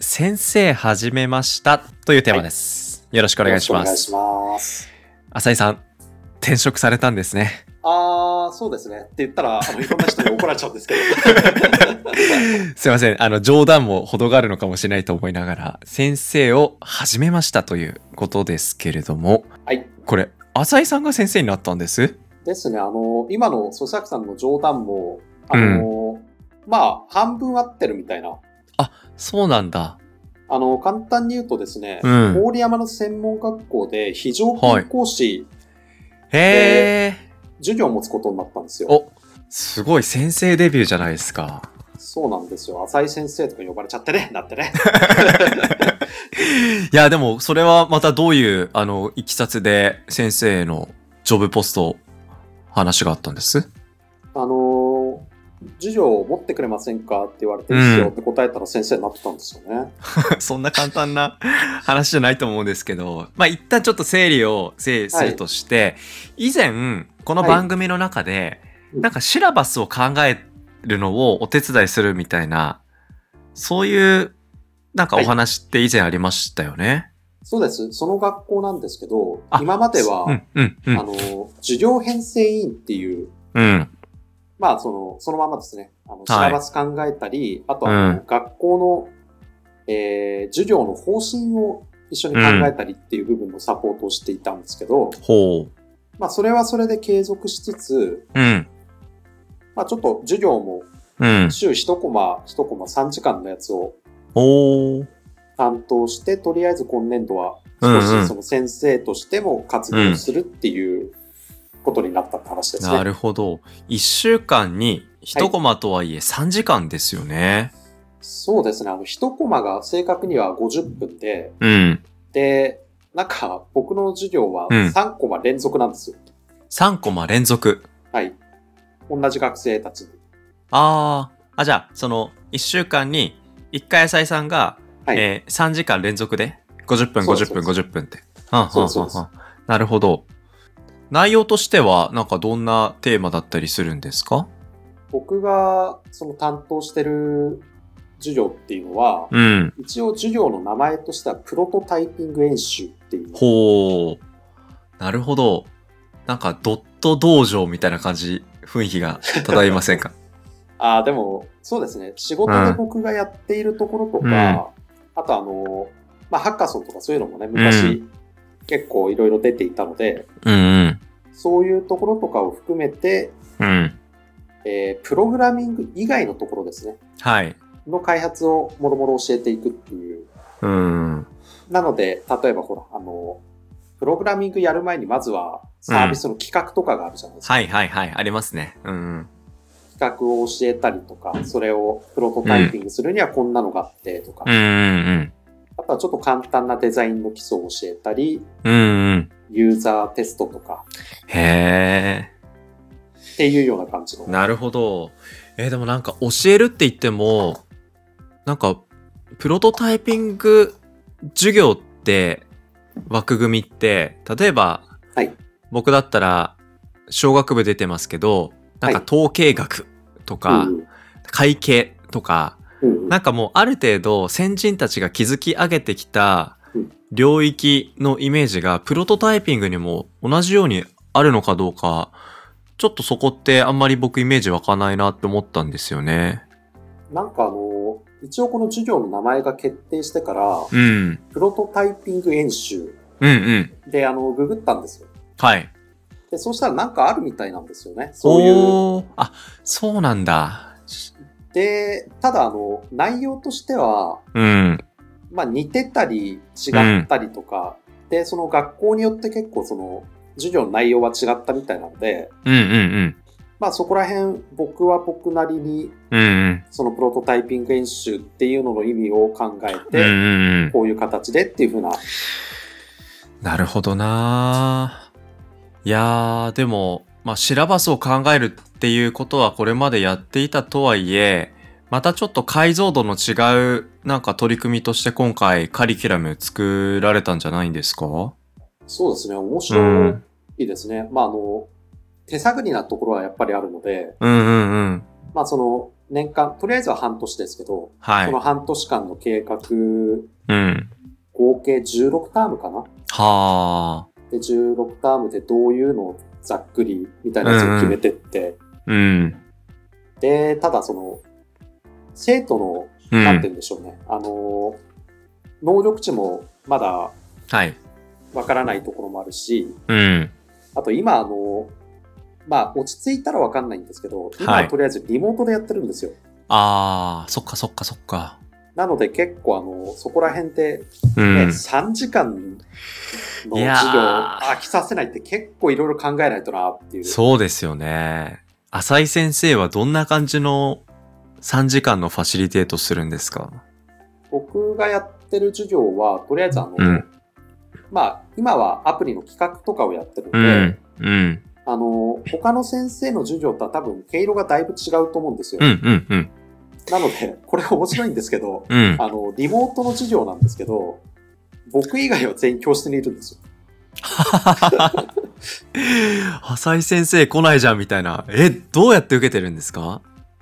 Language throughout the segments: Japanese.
先生始めましたというテーマです。よろしくお願いしまよろす。くお願いします。浅井さん、転職されたんですね。あー、そうですね。って言ったら、あの、いろんな人に怒られちゃうんですけど。すいません。あの、冗談も程があるのかもしれないと思いながら、先生を始めましたということですけれども、はい。これ、浅井さんが先生になったんです？ですね。あの、今の粗作さんの冗談も、あの、まあ、半分合ってるみたいな。そうなんだ。あの、簡単に言うとですね、うん郡山の専門学校で非常勤講師、へー。授業を持つことになったんですよ。お、すごい先生デビューじゃないですか。そうなんですよ。浅井先生とか呼ばれちゃってね、なってね。いや、でも、それはまたどういう、あの、いきさつで先生のジョブポスト、話があったんです？あの、授業を持ってくれませんかって言われて、いいですよって答えたら先生になってたんですよね。そんな簡単な話じゃないと思うんですけど、まあ一旦ちょっと整理を整理するとして、以前、この番組の中で、うんなんかシラバスを考えるのをお手伝いするみたいな、そういう、なんかお話って以前ありましたよね？そうです。その学校なんですけどあ、今までは、うん、うん、うあん。の、授業編成委員っていう、うん。まあ、その、そのままですね。あの、シはいラバス考えたり、あとはあの、うん学校の、えー、授業の方針を一緒に考えたりっていう部分のサポートをしていたんですけど、ほう。まあ、それはそれで継続しつつ、うん。まあ、ちょっと授業もうん。週1コマ、1コマ3時間のやつをおー。担当して、とりあえず今年度は少しその先生としても活動するっていうことになったって話ですね。なるほど。一週間に一コマとはいえ3時間ですよね。そうですね。あの、1コマが正確には50分で、うん。で、なんか僕の授業はうん3コマ連続なんですよ。3コマ連続。はい。同じ学生たちに。ああ。あ、じゃあ、その、1週間に1回浅井さんが、はい。えー3時間連続で？50分、50分、そうですそう50分って。はんはんはんそうですはんなるほど。内容としては、なんかどんなテーマだったりするんですか？僕がその担当してる授業っていうのは、うん。一応授業の名前としてはプロトタイピング演習っていう。ほう。なるほど。なんかドット道場みたいな感じ、雰囲気が漂いませんか？ああ、でも、そうですね。仕事で僕がやっているところとか、あとあの、まあ、ハッカソンとかそういうのもね、昔、う結構いろいろ出ていたので、うんうん。そういうところとかを含めて、うん。えープログラミング以外のところですね。はい。の開発をもろもろ教えていくっていう。うん。なので、例えばほら、あの、プログラミングやる前にまずはサービスの企画とかがあるじゃないですか。はいはいはい。ありますね。うん。企画を教えたりとか、それをプロトタイピングするにはこんなのがあってとか、うんうんあとはちょっと簡単なデザインの基礎を教えたり、うん。うんうん。ユーザーテストとかへっていうような感じの。え。なるほど。えーでもなんか教えるって言っても、なんか、プロトタイピング授業って、枠組みって、例えば、はい僕だったら、小学部出てますけど、なんかはい統計学とか、うん会計とか、うんうんなんかもうある程度先人たちが築き上げてきたうん領域のイメージがプロトタイピングにも同じようにあるのかどうか、ちょっとそこってあんまり僕イメージ湧かないなって思ったんですよね。なんかあの、一応この授業の名前が決定してから、うん。プロトタイピング演習うんうん。で、あの、ググったんですよ。はい。で、そうしたらなんかあるみたいなんですよね。そういう。あ、そうなんだ。で、ただあの、内容としては、うん。まあ似てたり違ったりとか、で、その学校によって結構その、授業の内容は違ったみたいなので、うんうんうん。まあそこら辺僕は僕なりにうんうん。そのプロトタイピング演習っていうのの意味を考えうんうて、んうん。こういう形でっていう風な、なるほどないやー、でも、まあ、シラバスを考えるっていうことはこれまでやっていたとはいえ、またちょっと解像度の違うなんか取り組みとして今回カリキュラム作られたんじゃないんですか？そうですね、面う白ん。いですね。まああの、手探りなところはやっぱりあるので、うんうんうん。まあその年間、とりあえずは半年ですけど、はいその。半年間の計画、うん。合計16タームかな？はで、16タームでどういうのをざっくりみたいなやつを決めてって、ー。うん。で、ただその、生徒の、うなんて言ん。うんでしょうね、あの、能力値もまだはい。わからないところもあるし、うん。あと今あの、まあ落ち着いたらわかんないんですけど、今ははいとりあえずリモートでやってるんですよ。あー、そっかそっかそっか。なので結構あの、そこら辺で、うねん。3時間の授業飽きさせないって結構いろいろ考えないとなっていう。そうですよね。浅井先生はどんな感じの3時間のファシリテートするんですか？僕がやってる授業は、とりあえずあの、うんまあ、今はアプリの企画とかをやってるのうで、ん。うん。あの、他の先生の授業とは多分毛色がだいぶ違うと思うんですよ。うんうんうん。なので、これ面白いんですけど、うん。あの、リモートの授業なんですけど、僕以外は全員教室にいるんですよ。浅井 先生来ないじゃんみたいな。え、どうやって受けてるんですか？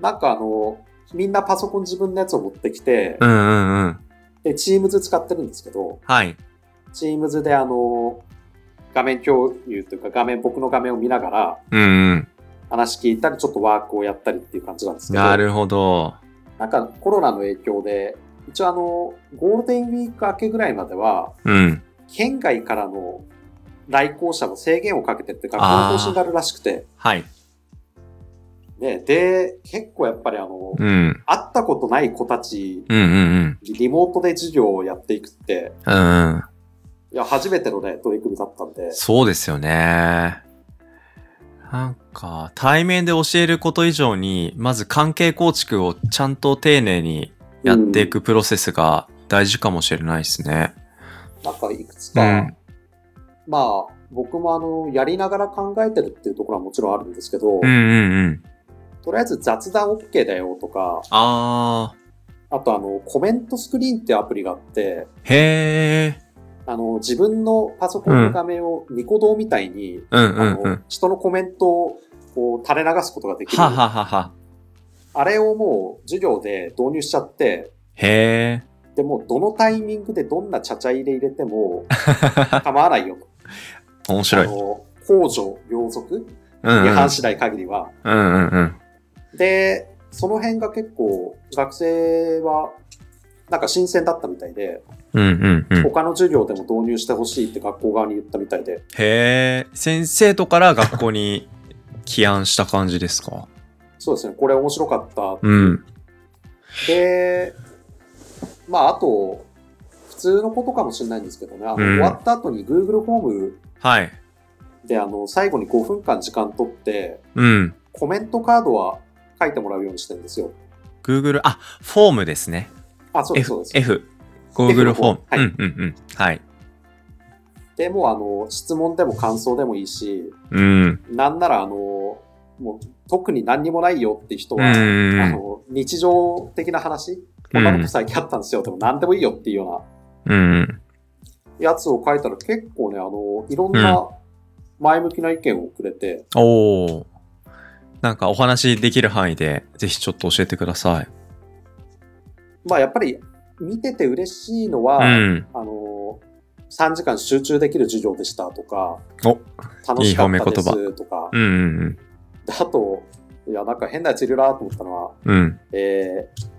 なんかあの、みんなパソコン自分のやつを持ってきてう、んうんうん。で、Teams 使ってるんですけど、はい。Teams であの、画面共有というか画面、僕の画面を見ながらうんうん。話聞いたり、ちょっとワークをやったりっていう感じなんですけど、なるほど。なんかコロナの影響で、一応あの、ゴールデンウィーク明けぐらいまでは、うん。県外からの来校者の制限をかけてって学校の方針があるらしくて、はい。ね、で、結構やっぱりあの、うん。会ったことない子たち、うんうんうん。リモートで授業をやっていくって、うんうん。いや、初めてのね、取り組みだったんで、そうですよね。なんか、対面で教えること以上に、まず関係構築をちゃんと丁寧にやっていくプロセスが大事かもしれないですね。なんかいくつか、うん。まあ、僕もあの、やりながら考えてるっていうところはもちろんあるんですけど、うんうんうん。とりあえず雑談 OK だよとか、ああとあの、コメントスクリーンってアプリがあって、ー。へー。あの、自分のパソコンの画面をニコ動みたいに、うんうあのんうん。人のコメントをこう垂れ流すことができる。はははは。あれをもう授業で導入しちゃって、へでもうどのタイミングでどんなちゃちゃ入れ入れてもー。構わないよと。面白い。あの、公序良俗うんうん。違反しない限りは。うんうんうん。で、その辺が結構学生はなんか新鮮だったみたいで、うんうんうん。他の授業でも導入してほしいって学校側に言ったみたいで、へー。先生とから学校に起案した感じですか？そうですね、これ面白かった。うん。で、まああと、普通のことかもしれないんですけどね、あの、うん終わった後に Google フォームはい。であの、最後に5分間時間取って、うん。コメントカードは書いてもらうようにしてるんですよ。Google、あ、フォームですね。あ、そうです、そうで、す。F。Google フォーム。はいうんうんうん。はい。でもうあの、質問でも感想でもいいし、うん。なんならあの、もう特に何にもないよって人うは、んあの、日常的な話、こんなこと最近あったんですよ。でも何でもいいよっていうようなうん。やつを書いたら結構ね、あの、いろんな前向きな意見をくれて、おー。なんかお話できる範囲で、ぜひちょっと教えてください。まあやっぱり見てて嬉しいのは、うん。あの、3時間集中できる授業でしたとか、お楽しかったですとか、うんうんであと、いや、なんか変なやついるなと思ったのは、うん。うん。えー、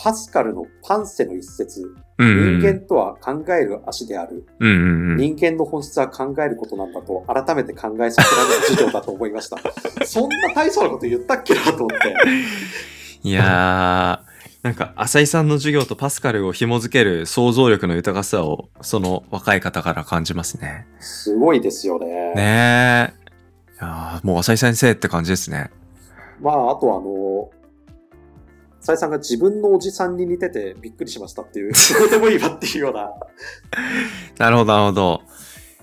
パスカルのパンセの一節、人間とは考える足である。人間の本質は考えることなんだと改めて考えさせられる授業だと思いました。そんな大層なこと言ったっけなと思って。いやー、なんか、浅井さんの授業とパスカルを紐づける想像力の豊かさを、その若い方から感じますね。すごいですよね。ねえ。いやーもう浅井先生って感じですね。まあ、あとあの、さえさんが自分のおじさんに似ててびっくりしましたっていう、どうでもいいわっていうような。なるほど、なるほど。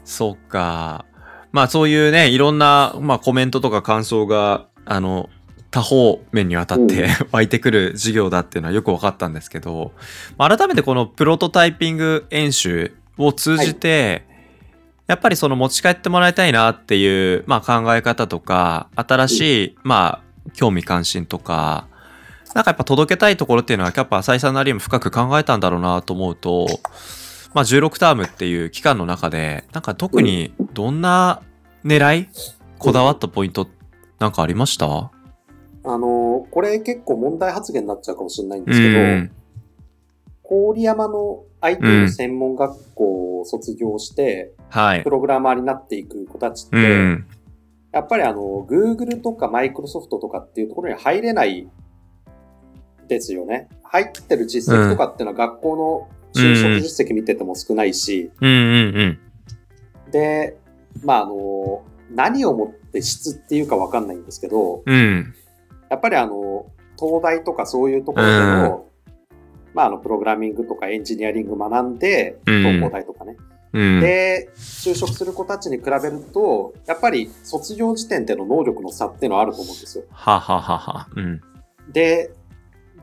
そっか。まあそういうね、いろんな、まあ、コメントとか感想が、あの、多方面にわたって、湧いてくる授業だっていうのはよく分かったんですけど、まあ改めてこのプロトタイピング演習を通じて、やっぱりその持ち帰ってもらいたいなっていう、まあ考え方とか、新しい、まあ興味関心とか、なんかやっぱ届けたいところっていうのは、やっぱ浅井さんなりにも深く考えたんだろうなと思うと、まあ16タームっていう期間の中で、なんか特にどんな狙い、こだわったポイントなんかありました？あの、これ結構問題発言になっちゃうかもしれないんでうすけど、ん。郡山の IT の専門学校を卒業して、はいプ。ログラマーになっていく子たちって、うん。やっぱりあの、Google とか Microsoft とかっていうところに入れないですよね。入ってる実績とかっていうのは学校の就職実績見てても少ないし、うんうんで、まああの、何をもって質っていうかわかんないんですけど、うん。うん。やっぱりあの、東大とかそういうところでの、まああの、プログラミングとかエンジニアリング学んで、うん東工大とかね。うん。で、就職する子たちに比べると、やっぱり卒業時点での能力の差っていうのはあると思うんですよ。はははは。うん。で、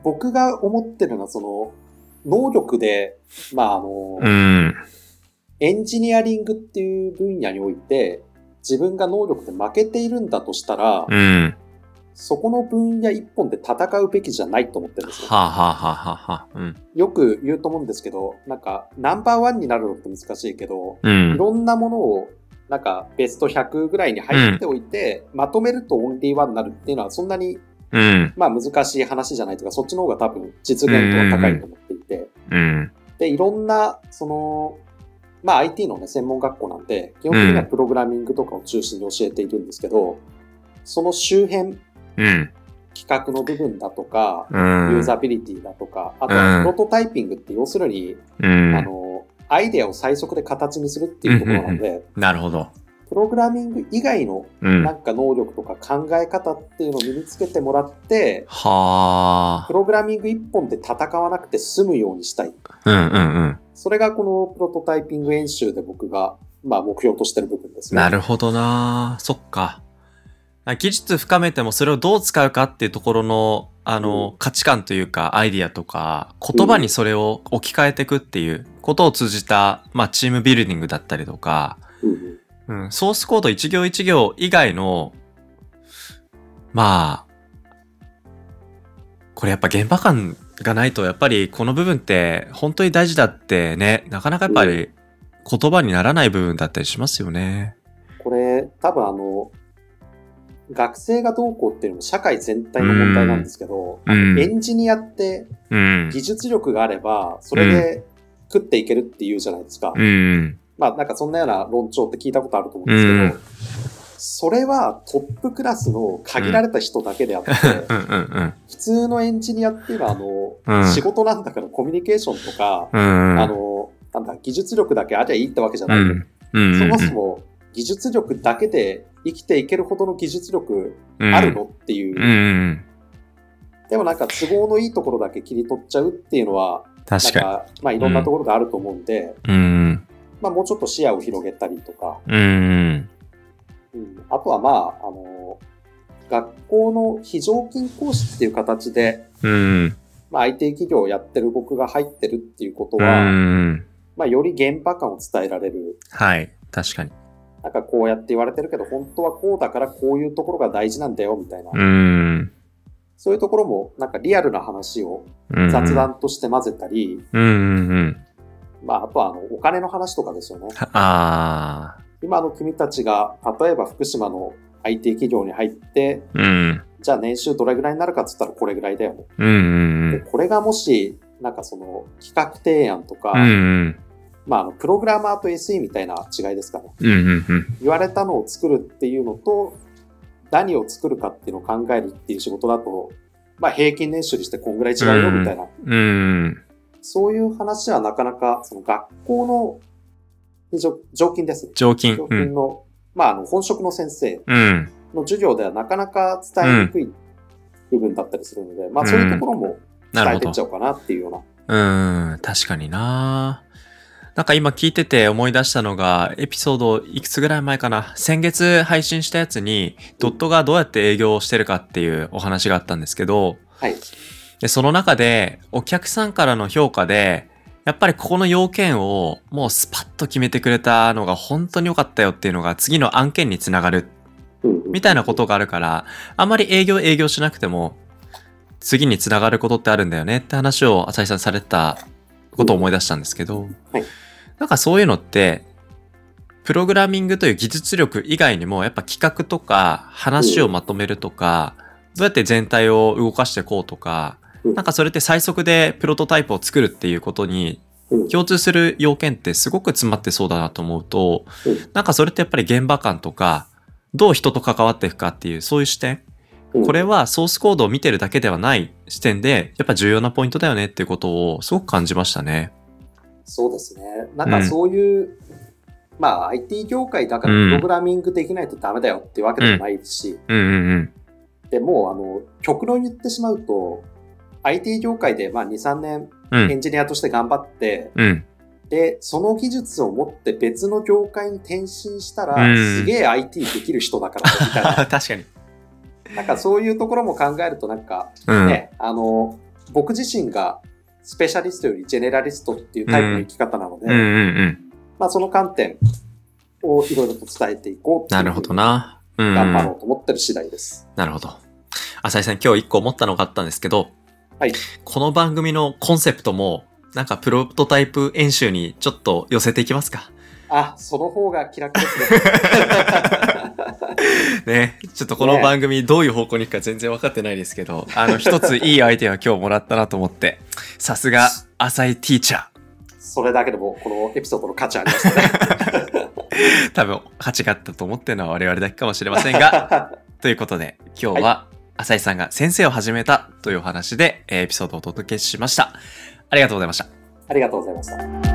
僕が思ってるのは、その、能力で、まああの、うん。エンジニアリングっていう分野において、自分が能力で負けているんだとしたら、うん。そこの分野一本で戦うべきじゃないと思ってるんですよ。ははははは。うん。よく言うと思うんですけど、なんか、ナンバーワンになるのって難しいけど、いうん。ろんなものを、なんか、ベスト100ぐらいに入っておいて、まとめるとオンリーワンになるっていうのは、そんなに、うん。まあ難しい話じゃないとか、そっちの方が多分実現度が高いと思っていて、うん。で、いろんな、その、まあ IT のね、専門学校なんで、基本的にはプログラミングとかを中心に教えているんですけど、その周辺、うん。企画の部分だとか、うん。ユーザビリティだとか、あとはプロトタイピングって要するに、うん。あの、アイデアを最速で形にするっていうところなので、なるほど。プログラミング以外のうん。なんか能力とか考え方っていうのを身につけてもらって、はプログラミング一本で戦わなくて済むようにしたい。あ。うんうんうん。それがこのプロトタイピング演習で僕が、まあ目標としてる部分ですね。なるほどなそっか。技術深めてもそれをどう使うかっていうところの、あの、うん価値観というか、アイディアとか、言葉にそれを置き換えていくっていうことを通じた、まあ、チームビルディングだったりとか、うんうんうん、ソースコード一行一行以外の、まあ、これやっぱ現場感がないと、やっぱりこの部分って本当に大事だってね、なかなかやっぱり言葉にならない部分だったりしますよね。これ、多分あの、学生がどうこうっていうのも社会全体の問題なんですけど、うんエンジニアってうん。技術力があれば、それで食っていけるっていうじゃないですか。うん。まあなんかそんなような論調って聞いたことあると思うんですけど、うんそれはトップクラスの限られた人だけであって、うんうんうん。普通のエンジニアっていうのはあの、うん仕事なんだからコミュニケーションとか、うん。あの、なんだ、技術力だけありゃいいってわけじゃない。うん。うん。そもそも技術力だけで生きていけるほどの技術力あるのっていう。うんうん。でもなんか都合のいいところだけ切り取っちゃうっていうのは、なん確かか、まあいろんなところであると思うんで、に。うん。まあもうちょっと視野を広げたりとか、うん。うん、あとはまあ、あの、学校の非常勤講師っていう形で、うん。まあ IT 企業をやってる僕が入ってるっていうことうは、ん。まあより現場感を伝えられる。はい。確かに。なんかこうやって言われてるけど、本当はこうだからこういうところが大事なんだよ、みたいな。うん。そういうところも、なんかリアルな話をうん雑。談として混ぜたり、うんうんうん。まああとはあの、お金の話とかですよね。ああ。今の君たちが、例えば福島の IT 企業に入って、うん。じゃあ年収どれぐらいになるかっつったらこれぐらいだよね。うんうんうん。でこれがもし、なんかその企画提案とか、うんうん。まああの、プログラマーと SE みたいな違いですかね。うんうんうん。言われたのを作るっていうのと、何を作るかっていうのを考えるっていう仕事だと、まあ平均年収にしてこんぐらい違うよみたいな、うん。そういう話はなかなか、その学校の常常勤ですね。常勤。常うん。勤の、まああの、本職の先生うん。の授業ではなかなか伝えにくい部分だったりするので、まあそういうところも伝えてっちゃ。おうかなっていうような。うん、確かにななんか今聞いてて思い出したのが、エピソードいくつぐらい前かな。先月配信したやつに、ドットがどうやって営業をしてるかっていうお話があったんですけど、はい。で、その中で、お客さんからの評価で、やっぱりここの要件をもうスパッと決めてくれたのが本当に良かったよっていうのが次の案件につながるみたいなことがあるから、あまり営業営業しなくても、次につながることってあるんだよねって話を浅井さんされてたことを思い出したんですけど、はい。なんかそういうのって、プログラミングという技術力以外にも、やっぱ企画とか話をまとめるとか、どうやって全体を動かしていこうとか、うんなんかそれって最速でプロトタイプを作るっていうことにうん共通する要件ってすごく詰まってそうだなと思うと、うんなんかそれってやっぱり現場感とか、どう人と関わっていくかっていう、そういう視点。うんこれはソースコードを見てるだけではない視点で、やっぱ重要なポイントだよねっていうことをすごく感じましたね。そうですね。なんかそういう、まあ IT 業界だからうんプログラミングできないとダメだよっていうわけでもないし、うんうんうん。でもうあの、極論言ってしまうと、IT 業界でまあ2、3年うん。エンジニアとして頑張って、うん。で、その技術を持って別の業界に転身したら、うんすげえ IT できる人だからみたいな。確かに。なんかそういうところも考えるとなんか、うん。ね、あの、僕自身がスペシャリストよりジェネラリストっていうタイプの生き方なので、うんうんうん。まあその観点をいろいろと伝えていこうなるほどな。うん。頑張ろうと思ってる次第です。なるほど。浅井さん、今日一個思ったのがあったんですけど、はい。この番組のコンセプトも、なんかプロトタイプ演習にちょっと寄せていきますか。あ、その方が気楽ですね。ね、ちょっとこの番組どういう方向に行くか全然分かってないですけど、あの、一ついいアイデアを今日もらったなと思って、さすが、浅井ティーチャー。それだけでもこのエピソードの価値ありますね。多分、価値があったと思ってるのは我々だけかもしれませんが、ということで、今日は、浅井さんが先生を始めたというお話で、エピソードをお届けしました。ありがとうございました。ありがとうございました。